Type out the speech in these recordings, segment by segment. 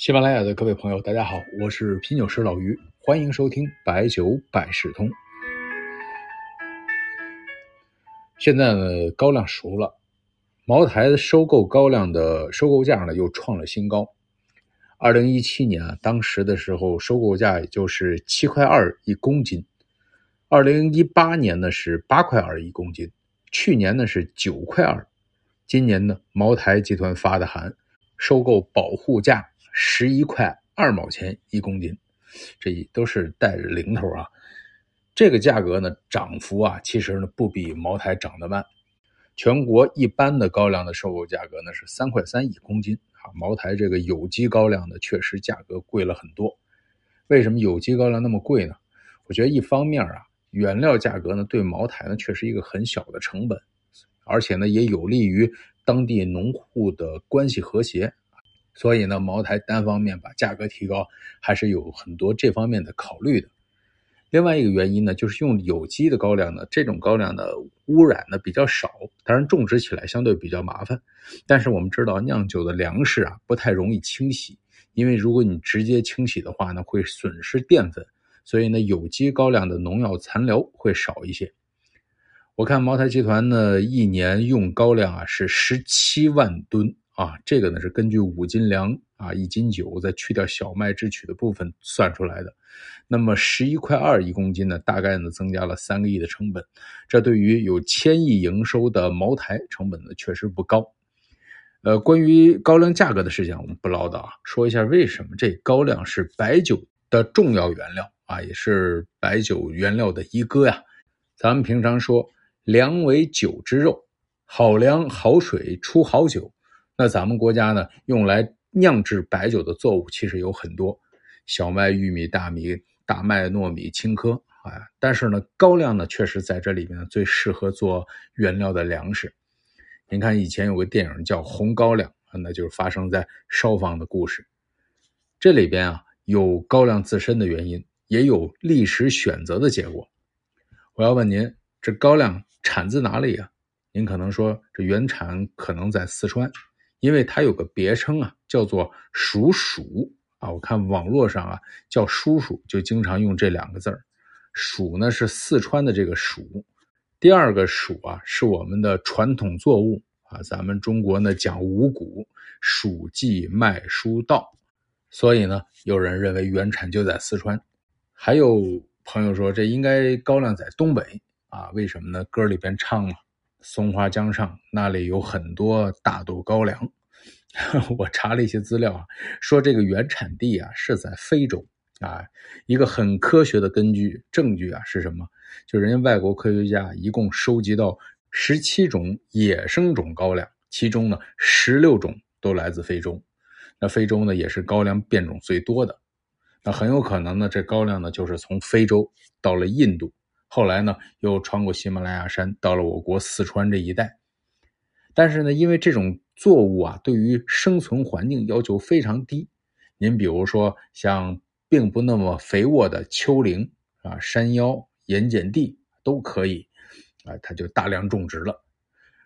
喜马拉雅的各位朋友，大家好，我是品酒师老于，欢迎收听白酒百事通。现在呢，高粱熟了，茅台收购高粱的收购价呢又创了新高。二零一七年啊，当时的时候收购价也就是七块二一公斤，二零一八年呢是八块二一公斤，去年呢是九块二，今年呢茅台集团发的函，收购保护价。十一块二毛钱一公斤，这都是带着零头啊。这个价格呢，涨幅啊，其实呢不比茅台涨得慢。全国一般的高粱的收购价格呢是三块三一公斤啊，茅台这个有机高粱呢确实价格贵了很多。为什么有机高粱那么贵呢？我觉得一方面啊，原料价格呢对茅台呢却是一个很小的成本，而且呢也有利于当地农户的关系和谐。所以呢，茅台单方面把价格提高，还是有很多这方面的考虑的。另外一个原因呢，就是用有机的高粱呢，这种高粱的污染呢比较少，当然种植起来相对比较麻烦。但是我们知道，酿酒的粮食啊不太容易清洗，因为如果你直接清洗的话呢，会损失淀粉。所以呢，有机高粱的农药残留会少一些。我看茅台集团呢，一年用高粱啊是十七万吨。啊，这个呢是根据五斤粮啊一斤酒再去掉小麦制取的部分算出来的。那么十一块二一公斤呢，大概呢增加了三个亿的成本。这对于有千亿营收的茅台，成本呢确实不高。呃，关于高粱价格的事情，我们不唠叨啊，说一下为什么这高粱是白酒的重要原料啊，也是白酒原料的一哥呀。咱们平常说粮为酒之肉，好粮好水出好酒。那咱们国家呢，用来酿制白酒的作物其实有很多，小麦、玉米、大米、大麦、糯米、青稞啊。但是呢，高粱呢，确实在这里面最适合做原料的粮食。您看，以前有个电影叫《红高粱》，那就是发生在烧坊的故事。这里边啊，有高粱自身的原因，也有历史选择的结果。我要问您，这高粱产自哪里啊？您可能说，这原产可能在四川。因为它有个别称啊，叫做“蜀黍”啊。我看网络上啊叫“叔叔”，就经常用这两个字儿。黍呢是四川的这个黍，第二个黍啊是我们的传统作物啊。咱们中国呢讲五谷，黍稷麦菽稻，所以呢有人认为原产就在四川。还有朋友说这应该高粱在东北啊？为什么呢？歌里边唱嘛。松花江上，那里有很多大豆高粱。我查了一些资料啊，说这个原产地啊是在非洲啊。一个很科学的根据证据啊是什么？就人家外国科学家一共收集到十七种野生种高粱，其中呢十六种都来自非洲。那非洲呢也是高粱变种最多的。那很有可能呢，这高粱呢就是从非洲到了印度。后来呢，又穿过喜马拉雅山，到了我国四川这一带。但是呢，因为这种作物啊，对于生存环境要求非常低。您比如说，像并不那么肥沃的丘陵啊、山腰、盐碱地都可以啊，它就大量种植了。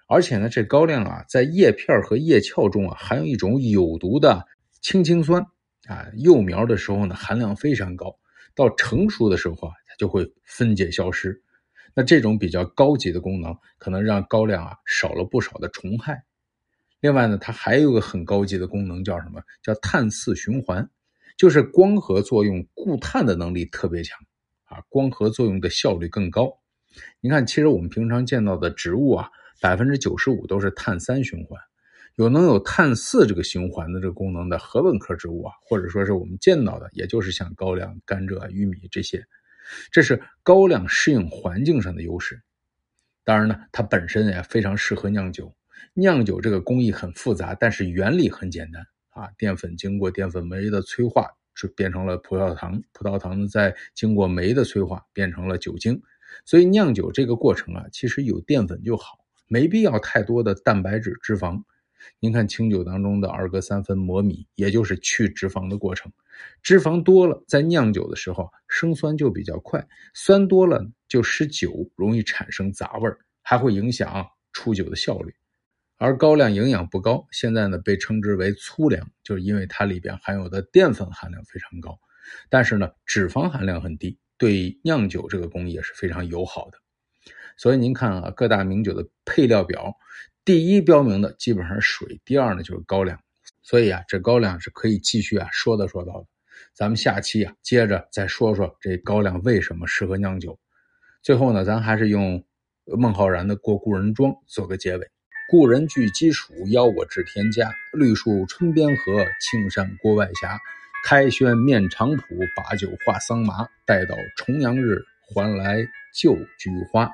而且呢，这高粱啊，在叶片和叶鞘中啊，含有一种有毒的氢氰酸啊。幼苗的时候呢，含量非常高，到成熟的时候啊。就会分解消失，那这种比较高级的功能，可能让高粱啊少了不少的虫害。另外呢，它还有个很高级的功能，叫什么？叫碳四循环，就是光合作用固碳的能力特别强啊，光合作用的效率更高。你看，其实我们平常见到的植物啊，百分之九十五都是碳三循环，有能有碳四这个循环的这个功能的禾本科植物啊，或者说是我们见到的，也就是像高粱、甘蔗、玉米这些。这是高粱适应环境上的优势，当然呢，它本身也非常适合酿酒。酿酒这个工艺很复杂，但是原理很简单啊。淀粉经过淀粉酶的催化，就变成了葡萄糖，葡萄糖再经过酶的催化，变成了酒精。所以酿酒这个过程啊，其实有淀粉就好，没必要太多的蛋白质、脂肪。您看清酒当中的二格三分磨米，也就是去脂肪的过程。脂肪多了，在酿酒的时候生酸就比较快，酸多了就使酒容易产生杂味还会影响出酒的效率。而高粱营养不高，现在呢被称之为粗粮，就是因为它里边含有的淀粉含量非常高，但是呢脂肪含量很低，对酿酒这个工艺也是非常友好的。所以您看啊，各大名酒的配料表，第一标明的基本上是水，第二呢就是高粱。所以啊，这高粱是可以继续啊说的说到的。咱们下期啊接着再说说这高粱为什么适合酿酒。最后呢，咱还是用孟浩然的《过故人庄》做个结尾。故人具鸡黍，邀我至田家。绿树村边合，青山郭外斜。开轩面场圃，把酒话桑麻。待到重阳日，还来就菊花。